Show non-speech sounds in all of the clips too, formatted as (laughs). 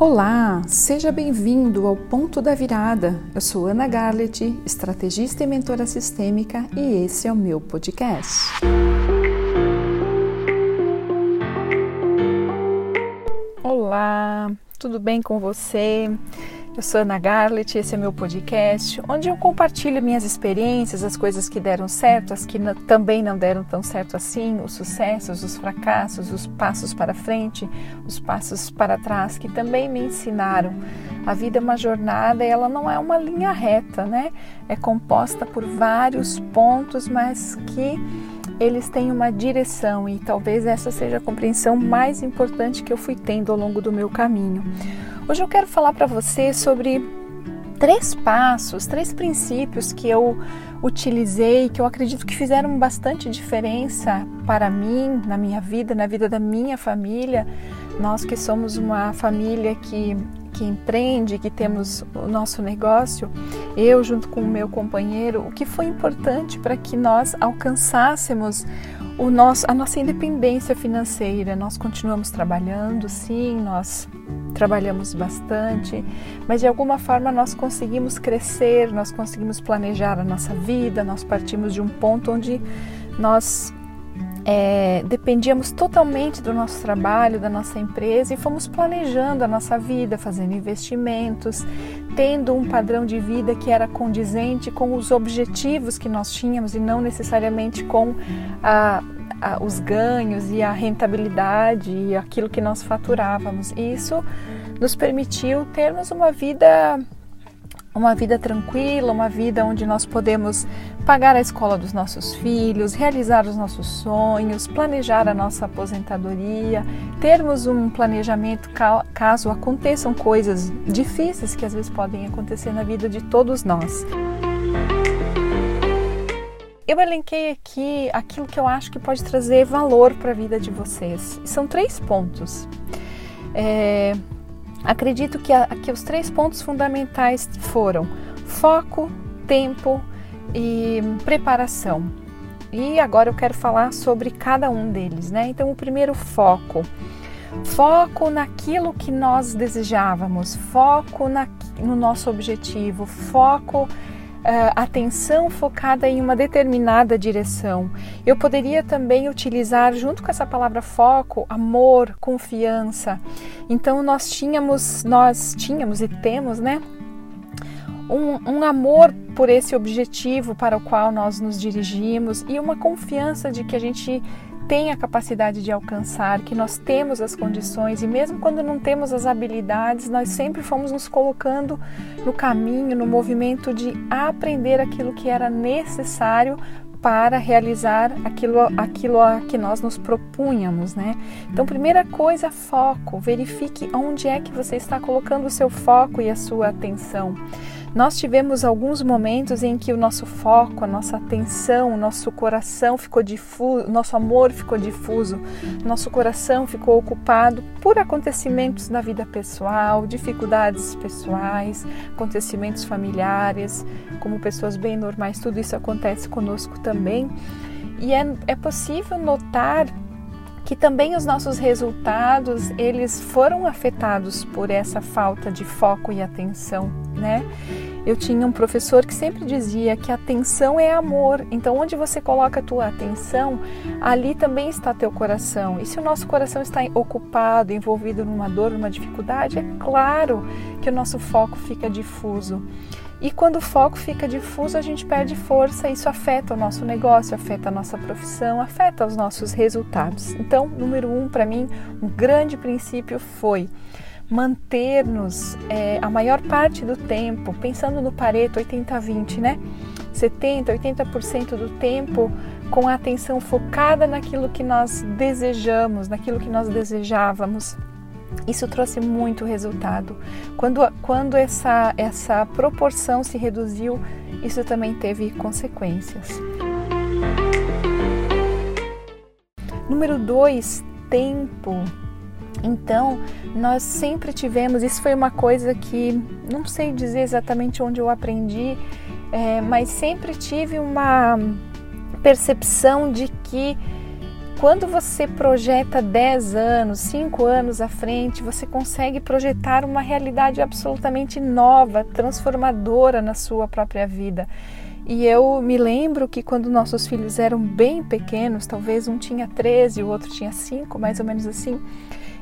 Olá, seja bem-vindo ao Ponto da Virada. Eu sou Ana Garlett, estrategista e mentora sistêmica, e esse é o meu podcast. Olá, tudo bem com você? Eu sou Ana Garlett, esse é meu podcast, onde eu compartilho minhas experiências, as coisas que deram certo, as que também não deram tão certo assim, os sucessos, os fracassos, os passos para frente, os passos para trás, que também me ensinaram. A vida é uma jornada e ela não é uma linha reta, né? É composta por vários pontos, mas que eles têm uma direção e talvez essa seja a compreensão mais importante que eu fui tendo ao longo do meu caminho. Hoje eu quero falar para você sobre três passos, três princípios que eu utilizei, que eu acredito que fizeram bastante diferença para mim, na minha vida, na vida da minha família. Nós que somos uma família que, que empreende, que temos o nosso negócio, eu junto com o meu companheiro, o que foi importante para que nós alcançássemos o nosso, a nossa independência financeira. Nós continuamos trabalhando, sim, nós trabalhamos bastante, mas de alguma forma nós conseguimos crescer, nós conseguimos planejar a nossa vida, nós partimos de um ponto onde nós é, dependíamos totalmente do nosso trabalho, da nossa empresa e fomos planejando a nossa vida, fazendo investimentos, tendo um padrão de vida que era condizente com os objetivos que nós tínhamos e não necessariamente com a, a, os ganhos e a rentabilidade e aquilo que nós faturávamos. E isso nos permitiu termos uma vida uma vida tranquila, uma vida onde nós podemos pagar a escola dos nossos filhos, realizar os nossos sonhos, planejar a nossa aposentadoria, termos um planejamento caso aconteçam coisas difíceis que às vezes podem acontecer na vida de todos nós. Eu elenquei aqui aquilo que eu acho que pode trazer valor para a vida de vocês. São três pontos. É, Acredito que, a, que os três pontos fundamentais foram foco, tempo e preparação. E agora eu quero falar sobre cada um deles, né? Então, o primeiro foco. Foco naquilo que nós desejávamos, foco na, no nosso objetivo, foco atenção focada em uma determinada direção. Eu poderia também utilizar, junto com essa palavra foco, amor, confiança. Então nós tínhamos, nós tínhamos e temos, né? Um, um, amor por esse objetivo para o qual nós nos dirigimos e uma confiança de que a gente tem a capacidade de alcançar, que nós temos as condições e mesmo quando não temos as habilidades, nós sempre fomos nos colocando no caminho, no movimento de aprender aquilo que era necessário para realizar aquilo, aquilo a que nós nos propunhamos, né? Então, primeira coisa, foco. Verifique onde é que você está colocando o seu foco e a sua atenção. Nós tivemos alguns momentos em que o nosso foco, a nossa atenção, o nosso coração ficou difuso, nosso amor ficou difuso, nosso coração ficou ocupado por acontecimentos da vida pessoal, dificuldades pessoais, acontecimentos familiares, como pessoas bem normais, tudo isso acontece conosco também. E é, é possível notar que também os nossos resultados eles foram afetados por essa falta de foco e atenção, né? Eu tinha um professor que sempre dizia que atenção é amor. Então, onde você coloca a tua atenção, ali também está teu coração. E se o nosso coração está ocupado, envolvido numa dor, numa dificuldade, é claro que o nosso foco fica difuso. E quando o foco fica difuso, a gente perde força, isso afeta o nosso negócio, afeta a nossa profissão, afeta os nossos resultados. Então, número um, para mim, um grande princípio foi manter-nos é, a maior parte do tempo, pensando no Pareto 80-20, né? 70, 80% do tempo com a atenção focada naquilo que nós desejamos, naquilo que nós desejávamos. Isso trouxe muito resultado. Quando, quando essa, essa proporção se reduziu, isso também teve consequências. Número dois, tempo. Então, nós sempre tivemos, isso foi uma coisa que não sei dizer exatamente onde eu aprendi, é, mas sempre tive uma percepção de que Quando você projeta 10 anos, 5 anos à frente, você consegue projetar uma realidade absolutamente nova, transformadora na sua própria vida. E eu me lembro que quando nossos filhos eram bem pequenos, talvez um tinha 13, o outro tinha 5, mais ou menos assim,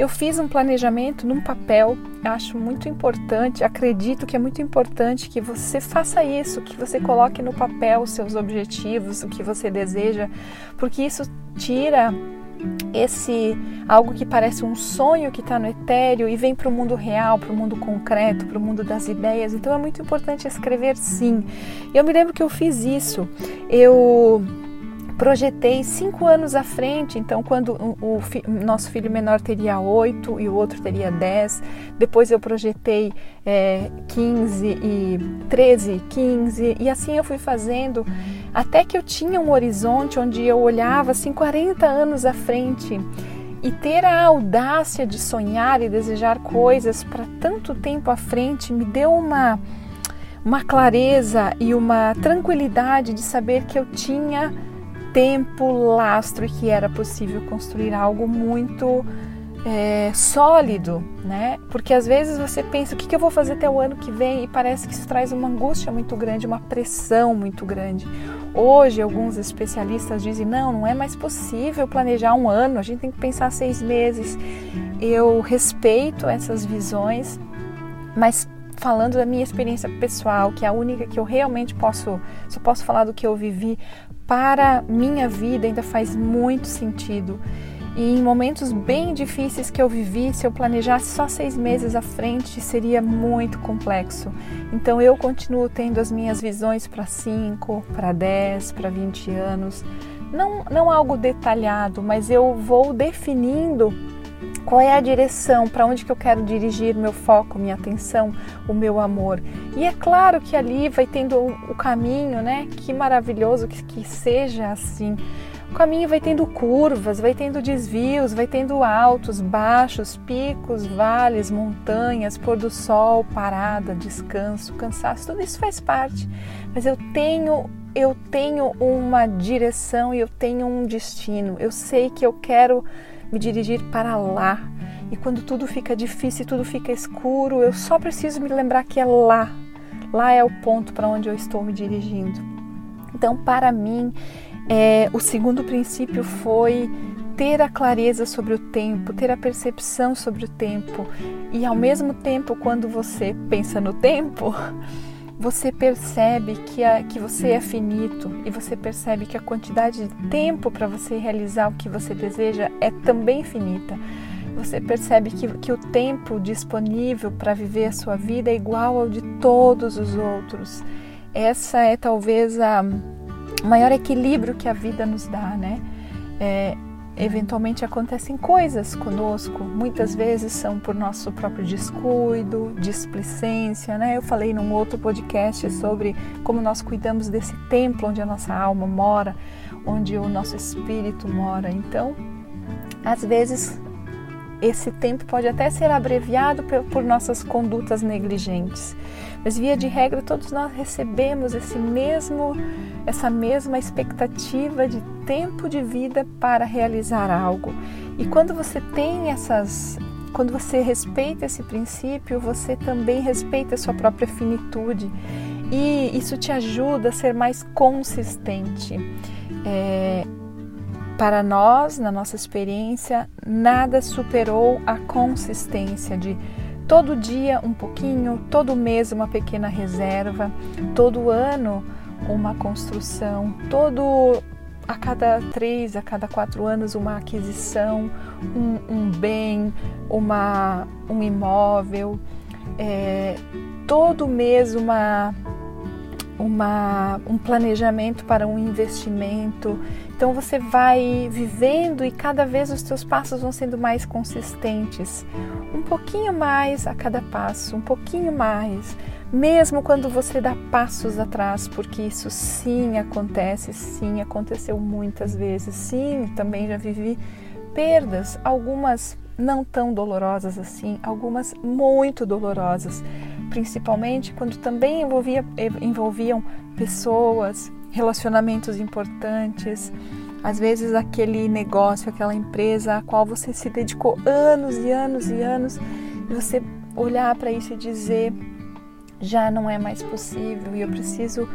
eu fiz um planejamento num papel, acho muito importante, acredito que é muito importante que você faça isso, que você coloque no papel os seus objetivos, o que você deseja, porque isso tira esse algo que parece um sonho que está no etéreo e vem para o mundo real, para o mundo concreto, para o mundo das ideias. Então é muito importante escrever sim. Eu me lembro que eu fiz isso. Eu projetei cinco anos à frente, então quando o, o nosso filho menor teria oito e o outro teria dez, depois eu projetei é, 15 e 13, 15 e assim eu fui fazendo até que eu tinha um horizonte onde eu olhava assim 40 anos à frente e ter a audácia de sonhar e desejar coisas para tanto tempo à frente me deu uma uma clareza e uma tranquilidade de saber que eu tinha tempo, lastro e que era possível construir algo muito é, sólido, né? Porque às vezes você pensa o que, que eu vou fazer até o ano que vem e parece que isso traz uma angústia muito grande, uma pressão muito grande. Hoje, alguns especialistas dizem: não, não é mais possível planejar um ano, a gente tem que pensar seis meses. Eu respeito essas visões, mas falando da minha experiência pessoal, que é a única que eu realmente posso, só posso falar do que eu vivi, para minha vida ainda faz muito sentido. E em momentos bem difíceis que eu vivi, se eu planejasse só seis meses à frente, seria muito complexo. Então eu continuo tendo as minhas visões para cinco, para dez, para vinte anos. Não, não algo detalhado, mas eu vou definindo qual é a direção, para onde que eu quero dirigir meu foco, minha atenção, o meu amor. E é claro que ali vai tendo o caminho, né? Que maravilhoso que, que seja assim. O caminho vai tendo curvas, vai tendo desvios, vai tendo altos, baixos, picos, vales, montanhas, pôr do sol, parada, descanso, cansaço, tudo isso faz parte. Mas eu tenho eu tenho uma direção e eu tenho um destino. Eu sei que eu quero me dirigir para lá. E quando tudo fica difícil, tudo fica escuro, eu só preciso me lembrar que é lá. Lá é o ponto para onde eu estou me dirigindo. Então, para mim, é, o segundo princípio foi ter a clareza sobre o tempo, ter a percepção sobre o tempo. E ao mesmo tempo, quando você pensa no tempo, (laughs) você percebe que, a, que você é finito e você percebe que a quantidade de tempo para você realizar o que você deseja é também finita. Você percebe que, que o tempo disponível para viver a sua vida é igual ao de todos os outros. Essa é talvez a maior equilíbrio que a vida nos dá, né? É, eventualmente acontecem coisas conosco, muitas vezes são por nosso próprio descuido, displicência, né? Eu falei num outro podcast sobre como nós cuidamos desse templo onde a nossa alma mora, onde o nosso espírito mora. Então, às vezes esse tempo pode até ser abreviado por nossas condutas negligentes. Mas via de regra todos nós recebemos esse mesmo essa mesma expectativa de tempo de vida para realizar algo. E quando você tem essas quando você respeita esse princípio, você também respeita a sua própria finitude. E isso te ajuda a ser mais consistente. É, para nós, na nossa experiência, nada superou a consistência de todo dia um pouquinho, todo mês uma pequena reserva, todo ano uma construção, todo a cada três, a cada quatro anos uma aquisição, um, um bem, uma, um imóvel, é, todo mês uma uma, um planejamento para um investimento. Então você vai vivendo e cada vez os teus passos vão sendo mais consistentes. Um pouquinho mais a cada passo, um pouquinho mais, mesmo quando você dá passos atrás, porque isso sim acontece, sim aconteceu muitas vezes. Sim, também já vivi perdas, algumas não tão dolorosas assim, algumas muito dolorosas principalmente quando também envolvia, envolviam pessoas, relacionamentos importantes, Às vezes aquele negócio, aquela empresa a qual você se dedicou anos e anos e anos, e você olhar para isso e dizer já não é mais possível e eu preciso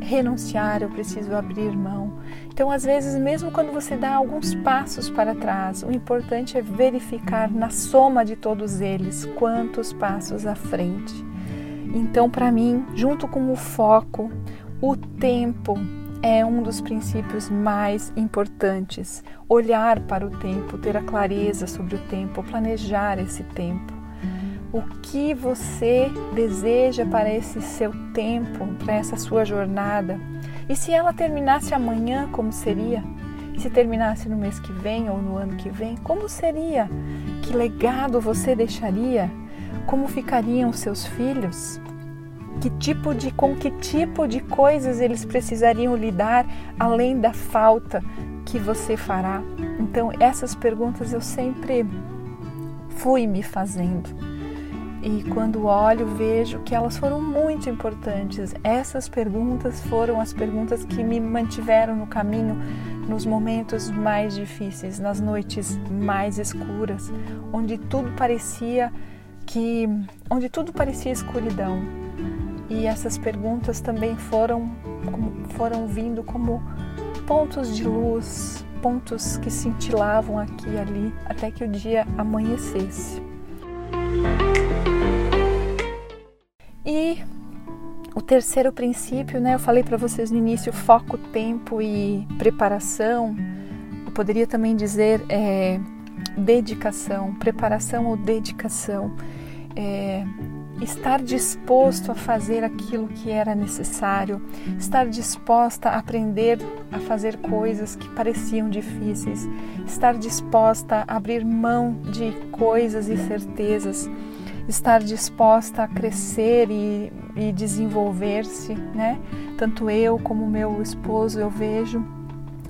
renunciar, eu preciso abrir mão. Então, às vezes, mesmo quando você dá alguns passos para trás, o importante é verificar na soma de todos eles quantos passos à frente. Então, para mim, junto com o foco, o tempo é um dos princípios mais importantes. Olhar para o tempo, ter a clareza sobre o tempo, planejar esse tempo. O que você deseja para esse seu tempo, para essa sua jornada? E se ela terminasse amanhã, como seria? E se terminasse no mês que vem ou no ano que vem, como seria? Que legado você deixaria? Como ficariam os seus filhos? Que tipo de com que tipo de coisas eles precisariam lidar além da falta que você fará. Então essas perguntas eu sempre fui me fazendo. E quando olho, vejo que elas foram muito importantes. Essas perguntas foram as perguntas que me mantiveram no caminho nos momentos mais difíceis, nas noites mais escuras, onde tudo parecia que onde tudo parecia escuridão, e essas perguntas também foram, foram vindo como pontos de luz, pontos que cintilavam aqui e ali até que o dia amanhecesse. E o terceiro princípio, né, eu falei para vocês no início, foco, tempo e preparação. Eu poderia também dizer é, dedicação, preparação ou dedicação. É, estar disposto a fazer aquilo que era necessário, estar disposta a aprender a fazer coisas que pareciam difíceis, estar disposta a abrir mão de coisas e certezas, estar disposta a crescer e, e desenvolver-se, né? Tanto eu como meu esposo eu vejo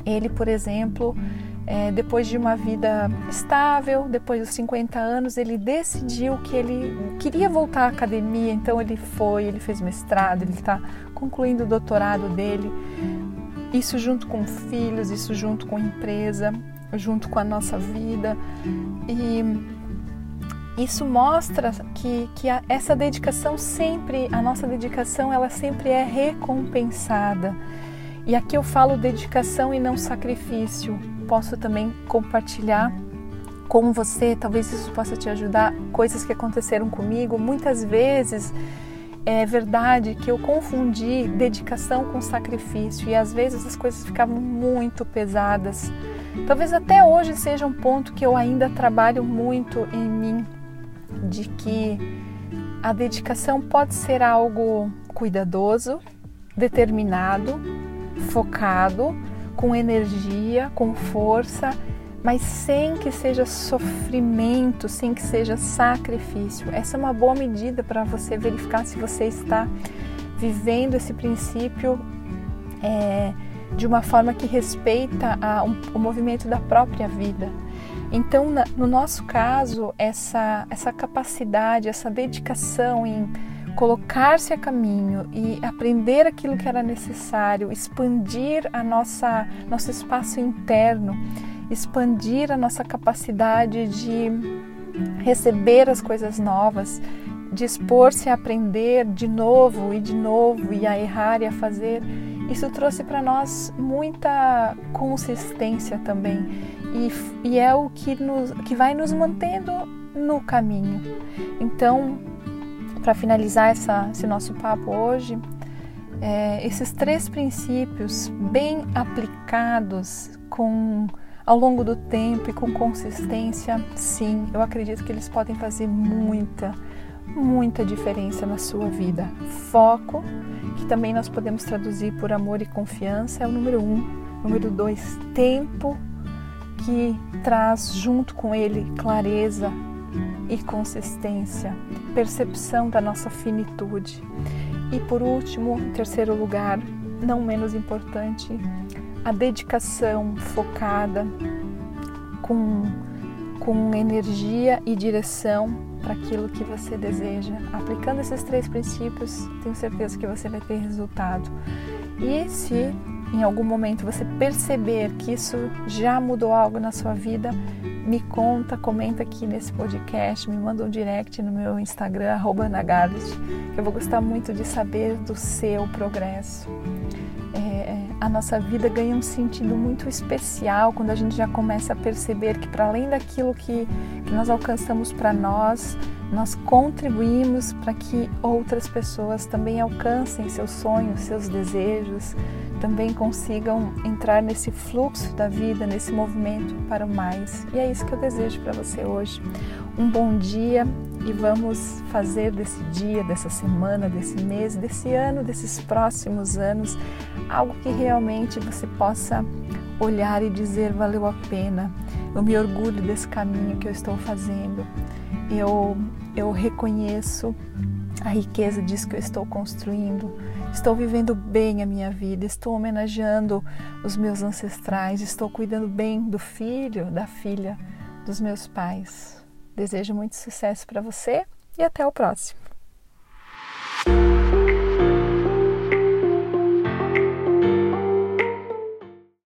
ele, por exemplo, é, depois de uma vida estável, depois dos 50 anos, ele decidiu que ele queria voltar à academia, então ele foi, ele fez mestrado, ele está concluindo o doutorado dele. Isso junto com filhos, isso junto com empresa, junto com a nossa vida. E isso mostra que, que a, essa dedicação sempre, a nossa dedicação, ela sempre é recompensada. E aqui eu falo dedicação e não sacrifício, posso também compartilhar com você, talvez isso possa te ajudar, coisas que aconteceram comigo. Muitas vezes é verdade que eu confundi dedicação com sacrifício e às vezes as coisas ficavam muito pesadas. Talvez até hoje seja um ponto que eu ainda trabalho muito em mim, de que a dedicação pode ser algo cuidadoso, determinado, focado, com energia, com força, mas sem que seja sofrimento, sem que seja sacrifício. Essa é uma boa medida para você verificar se você está vivendo esse princípio é, de uma forma que respeita a, um, o movimento da própria vida. Então, na, no nosso caso, essa, essa capacidade, essa dedicação em colocar-se a caminho e aprender aquilo que era necessário, expandir a nossa nosso espaço interno, expandir a nossa capacidade de receber as coisas novas, dispor-se a aprender de novo e de novo e a errar e a fazer. Isso trouxe para nós muita consistência também e, e é o que, nos, que vai nos mantendo no caminho. Então, para finalizar essa, esse nosso papo hoje, é, esses três princípios bem aplicados com ao longo do tempo e com consistência, sim, eu acredito que eles podem fazer muita, muita diferença na sua vida. Foco, que também nós podemos traduzir por amor e confiança, é o número um. Número dois, tempo, que traz junto com ele clareza, e consistência, percepção da nossa finitude. E por último, em terceiro lugar, não menos importante, a dedicação focada com, com energia e direção para aquilo que você deseja. Aplicando esses três princípios, tenho certeza que você vai ter resultado. E se em algum momento você perceber que isso já mudou algo na sua vida, me conta, comenta aqui nesse podcast, me manda um direct no meu Instagram, Nagarlet, que eu vou gostar muito de saber do seu progresso. É, a nossa vida ganha um sentido muito especial quando a gente já começa a perceber que, para além daquilo que, que nós alcançamos para nós, nós contribuímos para que outras pessoas também alcancem seus sonhos, seus desejos, também consigam entrar nesse fluxo da vida, nesse movimento para o mais. E é isso que eu desejo para você hoje. Um bom dia e vamos fazer desse dia, dessa semana, desse mês, desse ano, desses próximos anos, algo que realmente você possa olhar e dizer valeu a pena. Eu me orgulho desse caminho que eu estou fazendo. Eu eu reconheço a riqueza disso que eu estou construindo. Estou vivendo bem a minha vida, estou homenageando os meus ancestrais, estou cuidando bem do filho, da filha dos meus pais. Desejo muito sucesso para você e até o próximo.